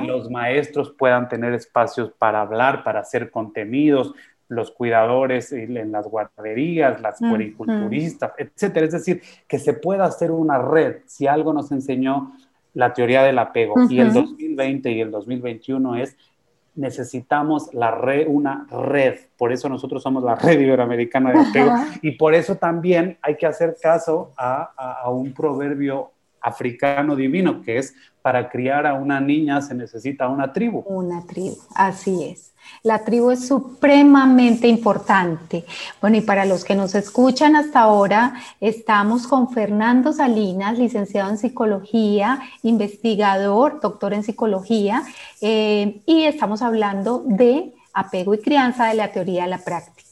Que los maestros puedan tener espacios para hablar, para hacer contenidos, los cuidadores en las guarderías, las puericulturistas, etcétera. Es decir, que se pueda hacer una red. Si algo nos enseñó la teoría del apego. Y el 2020 y el 2021 es necesitamos la red, una red. Por eso nosotros somos la red iberoamericana de apego. Y por eso también hay que hacer caso a, a, un proverbio africano divino, que es para criar a una niña se necesita una tribu. Una tribu, así es. La tribu es supremamente importante. Bueno, y para los que nos escuchan hasta ahora, estamos con Fernando Salinas, licenciado en psicología, investigador, doctor en psicología, eh, y estamos hablando de apego y crianza de la teoría a la práctica.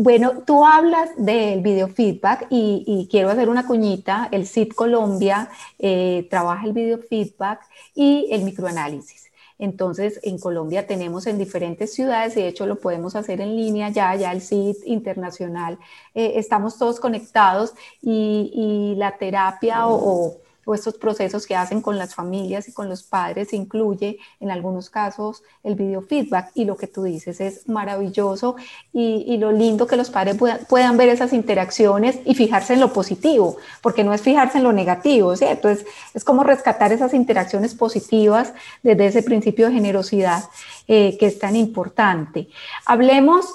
Bueno, tú hablas del biofeedback y, y quiero hacer una cuñita. El CIT Colombia eh, trabaja el biofeedback y el microanálisis. Entonces, en Colombia tenemos en diferentes ciudades, de hecho lo podemos hacer en línea ya, ya el CIT internacional, eh, estamos todos conectados y, la terapia o estos procesos que hacen con las familias y con los padres incluye en algunos casos el video feedback y lo que tú dices es maravilloso y, lo lindo que los padres puedan, ver esas interacciones y fijarse en lo positivo, porque no es fijarse en lo negativo, ¿cierto? Es, es como rescatar esas interacciones positivas desde ese principio de generosidad eh, que es tan importante. Hablemos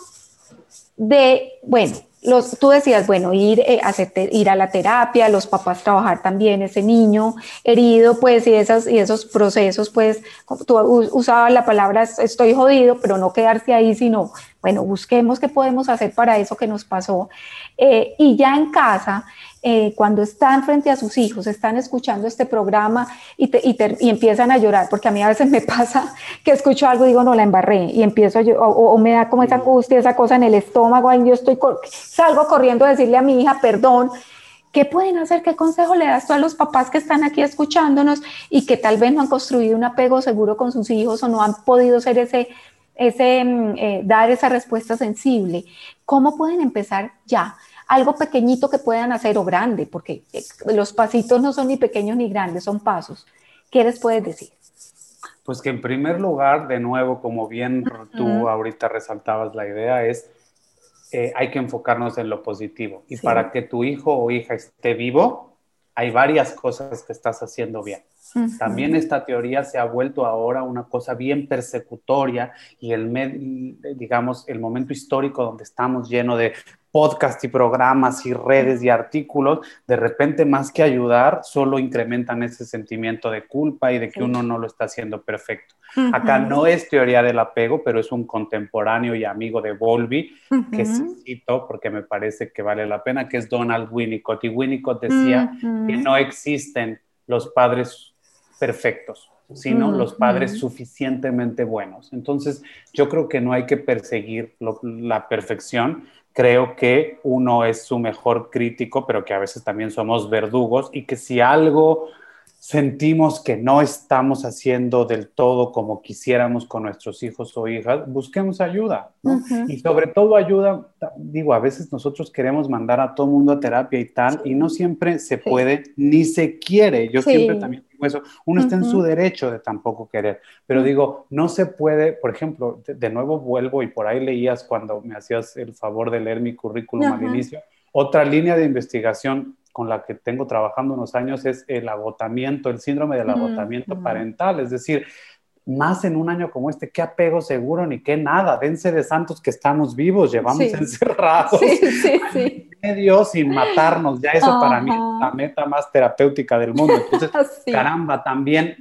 de, bueno, los, tú decías, bueno, ir, eh, ir a la terapia, los papás trabajar también ese niño herido, pues, y, esas, y esos procesos, pues, tú usabas la palabra estoy jodido, pero no quedarse ahí, sino, bueno, busquemos qué podemos hacer para eso que nos pasó. Eh, y ya en casa, eh, cuando están frente a sus hijos, están escuchando este programa y, y, empiezan a llorar, porque a mí a veces me pasa que escucho algo y digo, no, la embarré, y empiezo a o, o, me da como esa angustia, esa cosa en el estómago, y yo estoy, salgo corriendo a decirle a mi hija, perdón, ¿Qué pueden hacer? ¿Qué consejo le das tú a los papás que están aquí escuchándonos y que tal vez no han construido un apego seguro con sus hijos o no han podido ser ese, ese, mm, eh, dar esa respuesta sensible? ¿Cómo pueden empezar ya? algo pequeñito que puedan hacer o grande, porque eh, los pasitos no son ni pequeños ni grandes, son pasos. ¿Qué les puedes decir? Pues que en primer lugar, de nuevo, como bien tú ahorita resaltabas la idea, es eh, hay que enfocarnos en lo positivo. Y para que tu hijo o hija esté vivo, hay varias cosas que estás haciendo bien. También esta teoría se ha vuelto ahora una cosa bien persecutoria y el, digamos, el momento histórico donde estamos lleno de podcast y programas y redes y artículos, de repente más que ayudar, solo incrementan ese sentimiento de culpa y de que uno no lo está haciendo perfecto. Acá no es teoría del apego, pero es un contemporáneo y amigo de Volvi, que cito porque me parece que vale la pena, que es Donald Winnicott. Y Winnicott decía que no existen los padres perfectos, sino los padres suficientemente buenos. Entonces, yo creo que no hay que perseguir la perfección, creo que uno es su mejor crítico, pero que a veces también somos verdugos y que si algo sentimos que no estamos haciendo del todo como quisiéramos con nuestros hijos o hijas, busquemos ayuda, ¿no? Y sobre todo ayuda, digo, a veces nosotros queremos mandar a todo mundo a terapia y tal, y no siempre se puede ni se quiere. Yo siempre también eso. Uno está en su derecho de tampoco querer, pero digo, no se puede, por ejemplo, de, nuevo vuelvo y por ahí leías cuando me hacías el favor de leer mi currículum al inicio, otra línea de investigación con la que tengo trabajando unos años es el agotamiento, el síndrome del agotamiento parental, es decir, más en un año como este, qué apego seguro ni qué nada, dense de santos que estamos vivos, llevamos encerrados. Sí, sí, sí. Medio sin matarnos, ya eso para mí es la meta más terapéutica del mundo. Entonces, caramba, también,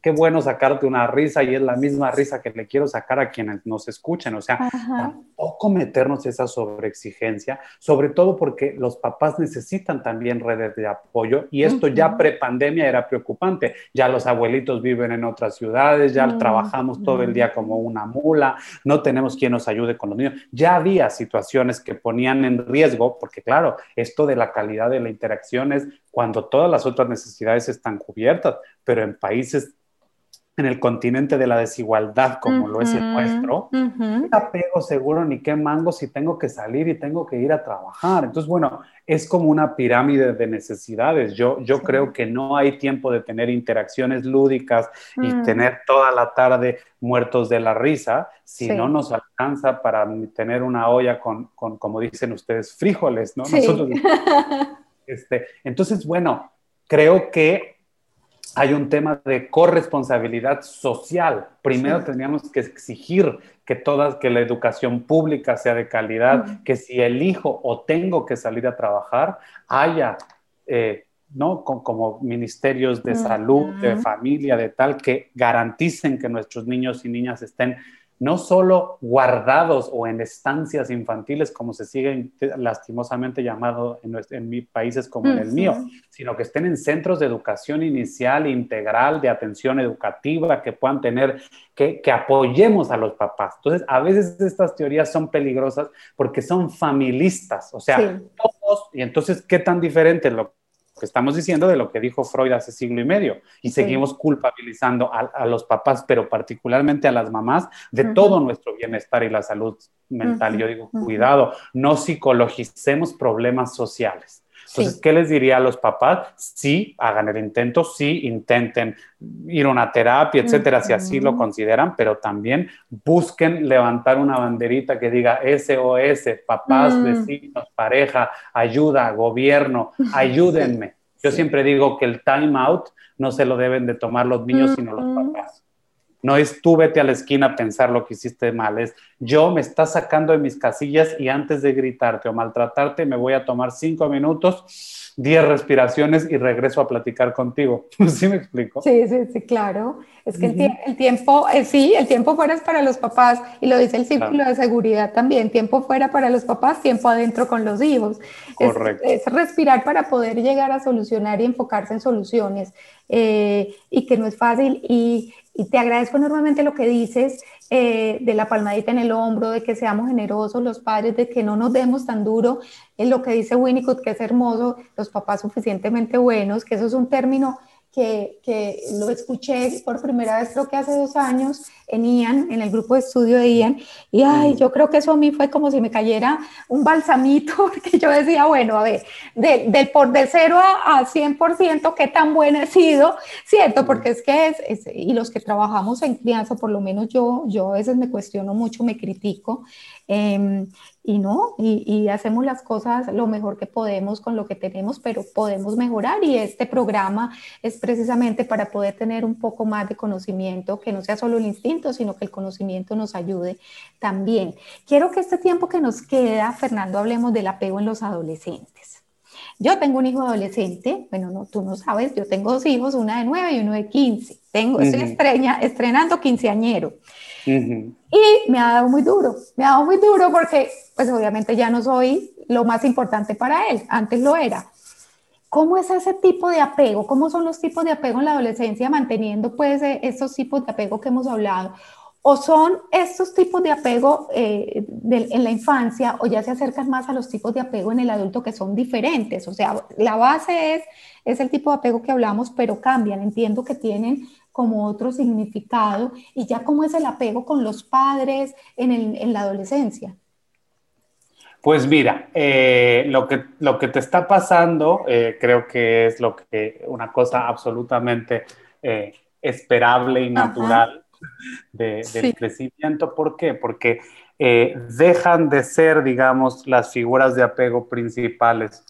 qué bueno sacarte una risa y es la misma risa que le quiero sacar a quienes nos escuchen, o sea, tampoco meternos esa sobreexigencia, sobre todo porque los papás necesitan también redes de apoyo y esto ya pre-pandemia era preocupante, ya los abuelitos viven en otras ciudades, ya mm, trabajamos todo el mm. día como una mula, no tenemos quien nos ayude con los niños. Ya había situaciones que ponían en riesgo, porque claro, esto de la calidad de la interacción es cuando todas las otras necesidades están cubiertas, pero en países en el continente de la desigualdad como lo es el nuestro, no apego seguro ni qué mango si tengo que salir y tengo que ir a trabajar. Entonces, bueno, es como una pirámide de necesidades. Yo, yo creo que no hay tiempo de tener interacciones lúdicas y mm. tener toda la tarde muertos de la risa si no nos alcanza para tener una olla con, con como dicen ustedes, frijoles, ¿no? Nosotros, este, entonces, bueno, creo que hay un tema de corresponsabilidad social. Primero tendríamos que exigir que todas, que la educación pública sea de calidad, que si elijo o tengo que salir a trabajar, haya, eh, ¿no? como ministerios de salud, de familia, de tal, que garanticen que nuestros niños y niñas estén no solo guardados o en estancias infantiles, como se sigue lastimosamente llamado en, en países como en el mío, sino que estén en centros de educación inicial, integral, de atención educativa, que puedan tener, que, que apoyemos a los papás. Entonces, a veces estas teorías son peligrosas porque son familistas, o sea, todos, y entonces, ¿qué tan diferente lo que estamos diciendo de lo que dijo Freud hace siglo y medio. Y seguimos culpabilizando a, los papás, pero particularmente a las mamás, de todo nuestro bienestar y la salud mental. Yo digo, cuidado, no psicologicemos problemas sociales. Entonces, ¿qué les diría a los papás? Sí, hagan el intento, sí, intenten ir a una terapia, etcétera, si así lo consideran, pero también busquen levantar una banderita que diga SOS, papás, mm. vecinos, pareja, ayuda, gobierno, ayúdenme. Yo siempre digo que el time out no se lo deben de tomar los niños, sino los papás. No es tú vete a la esquina a pensar lo que hiciste mal, es yo me está sacando de mis casillas y antes de gritarte o maltratarte me voy a tomar cinco minutos, diez respiraciones y regreso a platicar contigo. ¿Sí me explico? Sí, sí, sí, claro. Es que el, tiempo, eh, sí, el tiempo fuera es para los papás y lo dice el círculo de seguridad también, tiempo fuera para los papás, tiempo adentro con los hijos. Correcto. Es, respirar para poder llegar a solucionar y enfocarse en soluciones eh, y que no es fácil y y te agradezco enormemente lo que dices eh, de la palmadita en el hombro, de que seamos generosos los padres, de que no nos demos tan duro. En lo que dice Winnicott, que es hermoso, los papás suficientemente buenos, que eso es un término que, que, lo escuché por primera vez creo que hace dos años en Ian, en el grupo de estudio de Ian, y ay, yo creo que eso a mí fue como si me cayera un balsamito, porque yo decía, bueno, a ver, del por de cero a, a 100%, qué tan bueno he sido, ¿cierto? Porque es que es, y los que trabajamos en crianza, por lo menos yo, yo a veces me cuestiono mucho, me critico, Em, y no, y, hacemos las cosas lo mejor que podemos con lo que tenemos, pero podemos mejorar y este programa es precisamente para poder tener un poco más de conocimiento, que no sea solo el instinto, sino que el conocimiento nos ayude también. Quiero que este tiempo que nos queda, Fernando, hablemos del apego en los adolescentes. Yo tengo un hijo adolescente, bueno, no, tú no sabes, yo tengo dos hijos, una de nueve y uno de quince. Tengo, estoy estreña, estrenando quinceañero. Y me ha dado muy duro, me ha dado muy duro porque pues obviamente ya no soy lo más importante para él, antes lo era. ¿Cómo es ese tipo de apego? ¿Cómo son los tipos de apego en la adolescencia manteniendo pues e, estos tipos de apego que hemos hablado? ¿O son estos tipos de apego eh, en la infancia o ya se acercan más a los tipos de apego en el adulto que son diferentes? O sea, la base es, es el tipo de apego que hablamos, pero cambian. Entiendo que tienen como otro significado y ya cómo es el apego con los padres en, la adolescencia. Pues mira, eh, lo, que, lo que te está pasando eh, creo que es lo que una cosa absolutamente eh, esperable y natural del crecimiento. ¿Por qué? Porque dejan de ser, digamos, las figuras de apego principales,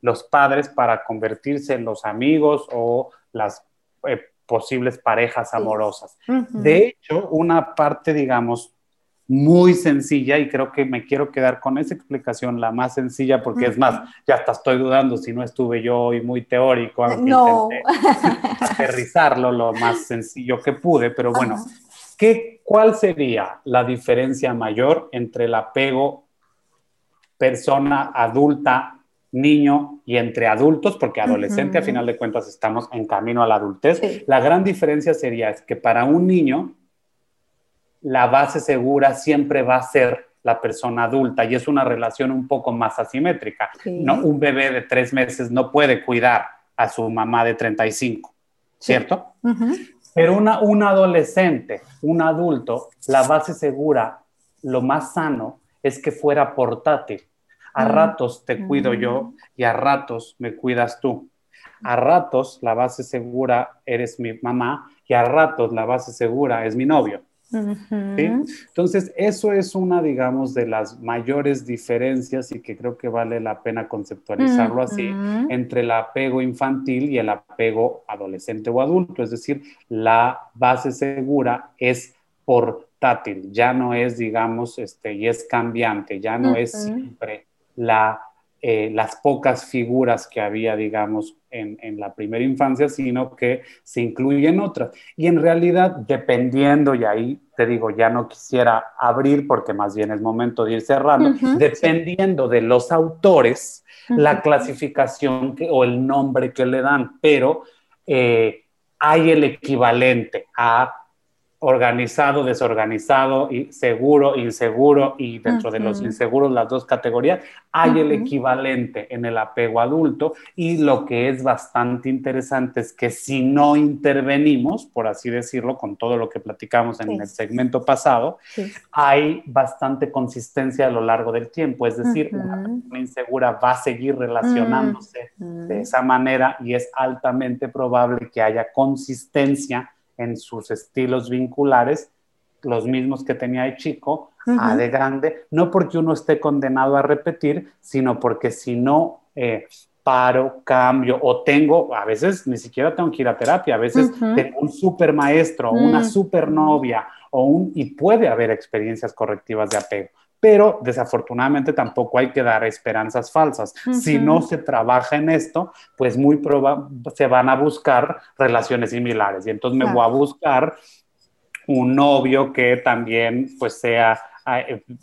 los padres, para convertirse en los amigos o las posibles parejas amorosas. De hecho, una parte, digamos, muy sencilla y creo que me quiero quedar con esa explicación, la más sencilla, porque es más, ya hasta estoy dudando si no estuve yo hoy muy teórico, no. aterrizarlo lo más sencillo que pude, pero bueno, ¿qué, ¿cuál sería la diferencia mayor entre el apego persona adulta niño y entre adultos, porque adolescente a final de cuentas estamos en camino a la adultez. La gran diferencia sería es que para un niño la base segura siempre va a ser la persona adulta y es una relación un poco más asimétrica. ¿no? Un bebé de tres meses no puede cuidar a su mamá de 35, ¿cierto? Pero una, un adolescente, un adulto, la base segura, lo más sano es que fuera portátil. A ratos te cuido yo y a ratos me cuidas tú. A ratos la base segura eres mi mamá y a ratos la base segura es mi novio. Entonces, eso es una, digamos, de las mayores diferencias y que creo que vale la pena conceptualizarlo así entre el apego infantil y el apego adolescente o adulto. Es decir, la base segura es portátil, ya no es, digamos, este, y es cambiante, ya no es siempre la eh, las pocas figuras que había, digamos, en, la primera infancia, sino que se incluyen otras. Y en realidad, dependiendo, y ahí te digo, ya no quisiera abrir porque más bien es momento de ir cerrando, dependiendo de los autores, la clasificación o el nombre que le dan, pero eh, hay el equivalente a organizado, desorganizado, y seguro, inseguro, y dentro de los inseguros, las dos categorías, hay el equivalente en el apego adulto, y lo que es bastante interesante es que si no intervenimos, por así decirlo, con todo lo que platicamos en el segmento pasado, hay bastante consistencia a lo largo del tiempo, es decir, una persona insegura va a seguir relacionándose de esa manera y es altamente probable que haya consistencia en sus estilos vinculares, los mismos que tenía de chico, a de grande, no porque uno esté condenado a repetir, sino porque si no eh, paro, cambio o tengo, a veces ni siquiera tengo que ir a terapia, a veces tengo un super maestro, una super novia o un, y puede haber experiencias correctivas de apego pero desafortunadamente tampoco hay que dar esperanzas falsas. Si no se trabaja en esto, pues muy probable se van a buscar relaciones similares. Y entonces me voy a buscar un novio que también pues sea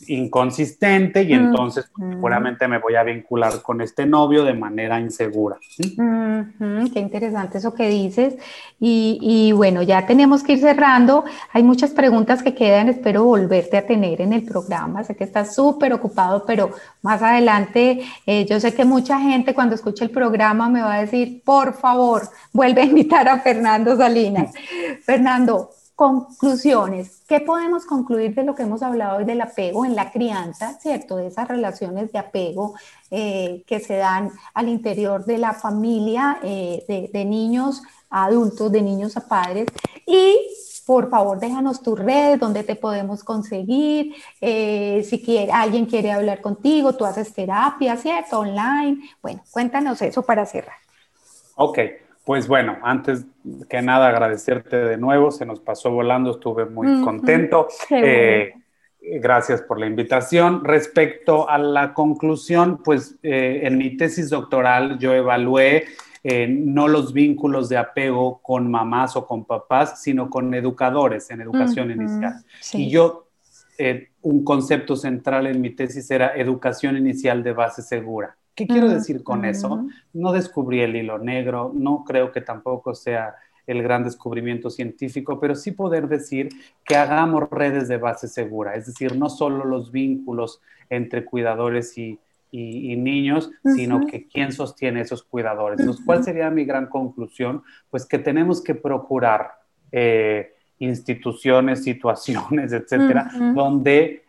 inconsistente y entonces seguramente me voy a vincular con este novio de manera insegura. qué interesante eso que dices. Y, bueno, ya tenemos que ir cerrando. Hay muchas preguntas que quedan. Espero volverte a tener en el programa. Sé que estás súper ocupado, pero más adelante eh, yo sé que mucha gente cuando escuche el programa me va a decir, por favor, vuelve a invitar a Fernando Salinas. Fernando, Conclusiones. ¿Qué podemos concluir de lo que hemos hablado hoy del apego en la crianza, ¿cierto? De esas relaciones de apego eh, que se dan al interior de la familia, eh, de, niños a adultos, de niños a padres. Y por favor, déjanos tus redes, donde te podemos conseguir. Eh, si quiere, alguien quiere hablar contigo, tú haces terapia, ¿cierto? Online. Bueno, cuéntanos eso para cerrar. Ok. Pues bueno, antes que nada agradecerte de nuevo, se nos pasó volando, estuve muy contento. Eh, gracias por la invitación. Respecto a la conclusión, pues eh, en mi tesis doctoral yo evalué eh, no los vínculos de apego con mamás o con papás, sino con educadores en educación inicial. Y yo, un concepto central en mi tesis era educación inicial de base segura. ¿Qué quiero decir con eso? No descubrí el hilo negro, no creo que tampoco sea el gran descubrimiento científico, pero sí poder decir que hagamos redes de base segura, es decir, no solo los vínculos entre cuidadores y, niños, sino que quién sostiene esos cuidadores. ¿Cuál sería mi gran conclusión? Pues que tenemos que procurar eh, instituciones, situaciones, etcétera, donde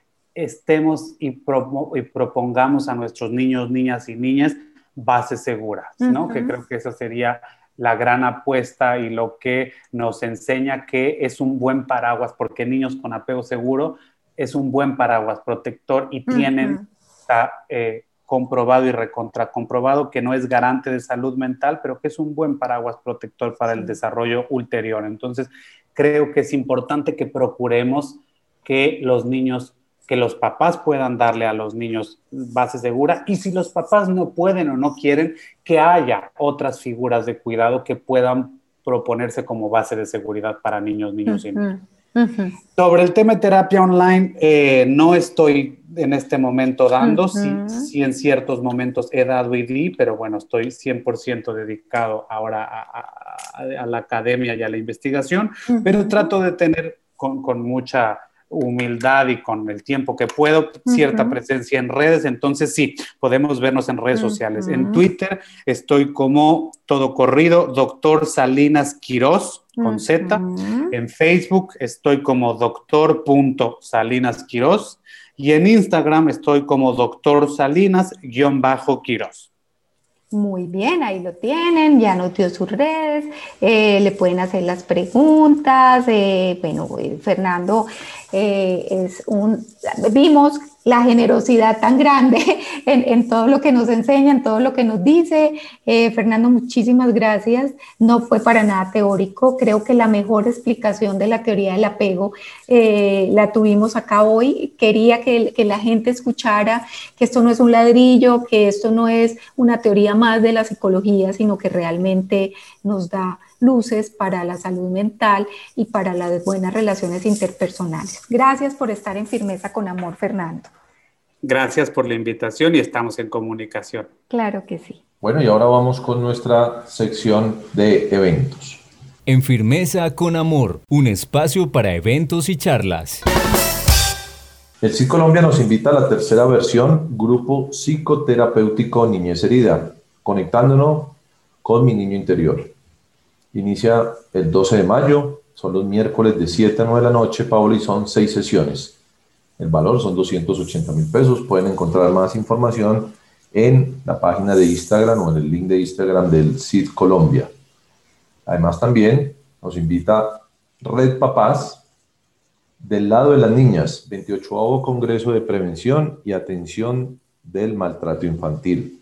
estemos y, propongamos a nuestros niños, niñas y niñas bases seguras, ¿no? Que creo que esa sería la gran apuesta y lo que nos enseña que es un buen paraguas, porque niños con apego seguro es un buen paraguas protector y tienen esta eh, comprobado y recontracomprobado que no es garante de salud mental, pero que es un buen paraguas protector para el desarrollo ulterior. Entonces, creo que es importante que procuremos que los niños que los papás puedan darle a los niños base segura y si los papás no pueden o no quieren, que haya otras figuras de cuidado que puedan proponerse como base de seguridad para niños, niños y niñas. Sobre el tema de terapia online, eh, no estoy en este momento dando, sí, en ciertos momentos he dado y di, pero bueno, estoy 100% dedicado ahora a, la academia y a la investigación, pero trato de tener con, con mucha humildad y con el tiempo que puedo, cierta presencia en redes. Entonces, sí, podemos vernos en redes sociales. En Twitter estoy como todo corrido, doctor Salinas Quiroz con Z. En Facebook estoy como doctor.salinas Quiroz. Y en Instagram estoy como doctor Salinas-Quiroz. Muy bien, ahí lo tienen, ya anotó sus redes, eh, le pueden hacer las preguntas. Eh, bueno, eh, Fernando es un, vimos la generosidad tan grande en, todo lo que nos enseña, en todo lo que nos dice. Eh, Fernando, muchísimas gracias. No fue para nada teórico. Creo que la mejor explicación de la teoría del apego eh, la tuvimos acá hoy. Quería que, que la gente escuchara que esto no es un ladrillo, que esto no es una teoría más de la psicología, sino que realmente nos da luces para la salud mental y para las buenas relaciones interpersonales. Gracias por estar en firmeza con amor, Fernando. Gracias por la invitación y estamos en comunicación. Claro que sí. Bueno, y ahora vamos con nuestra sección de eventos. En Firmeza con Amor, un espacio para eventos y charlas. El CID Colombia nos invita a la tercera versión, Grupo Psicoterapéutico Niñez Herida, conectándonos con mi niño interior. Inicia el 12 de mayo, son los miércoles de 7 a 9 de la noche, Paola, y son seis sesiones. El valor son 280 mil pesos. Pueden encontrar más información en la página de Instagram o en el link de Instagram del CID Colombia. Además, también nos invita Red Papás del lado de las niñas, 28 Congreso de Prevención y Atención del Maltrato Infantil.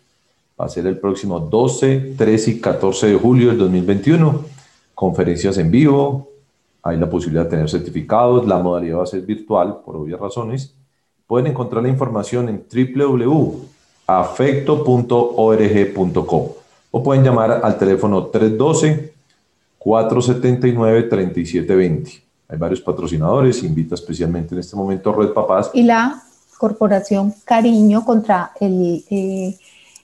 Va a ser el próximo 12, 13 y 14 de julio del 2021. Conferencias en vivo, hay la posibilidad de tener certificados, la modalidad va a ser virtual por obvias razones. Pueden encontrar la información en www.afecto.org.com o pueden llamar al teléfono 312-479-3720. Hay varios patrocinadores, invita especialmente en este momento Red Papás. Y la Corporación Cariño contra el, eh,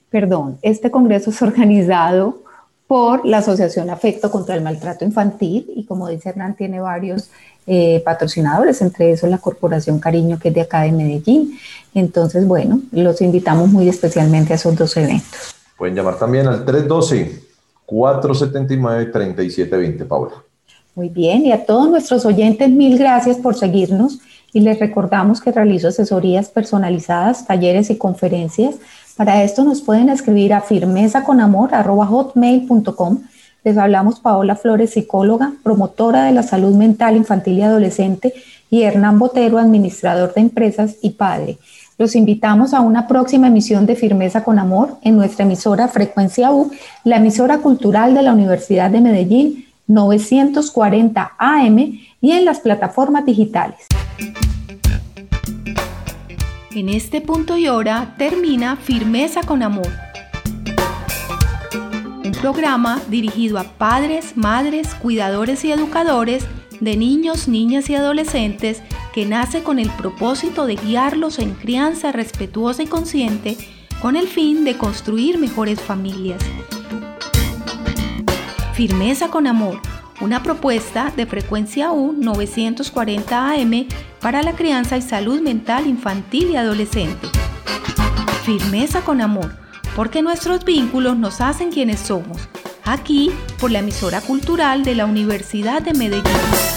perdón, este congreso es organizado por la Asociación Afecto contra el Maltrato Infantil y como dice Hernán, tiene varios eh, patrocinadores, entre esos la Corporación Cariño, que es de acá de Medellín. Entonces, bueno, los invitamos muy especialmente a esos dos eventos. Pueden llamar también al 312-479-3720, Paula. Muy bien, y a todos nuestros oyentes, mil gracias por seguirnos y les recordamos que realizo asesorías personalizadas, talleres y conferencias para esto nos pueden escribir a firmezaconamor.com. Les hablamos Paola Flores, psicóloga, promotora de la salud mental infantil y adolescente, y Hernán Botero, administrador de empresas y padre. Los invitamos a una próxima emisión de Firmeza con Amor en nuestra emisora Frecuencia U, la emisora cultural de la Universidad de Medellín, 940 AM y en las plataformas digitales. En este punto y hora termina Firmeza con Amor. Un programa dirigido a padres, madres, cuidadores y educadores de niños, niñas y adolescentes que nace con el propósito de guiarlos en crianza respetuosa y consciente con el fin de construir mejores familias. Firmeza con Amor una propuesta de frecuencia U 940 AM para la crianza y salud mental infantil y adolescente. Firmeza con amor, porque nuestros vínculos nos hacen quienes somos. Aquí por la emisora cultural de la Universidad de Medellín.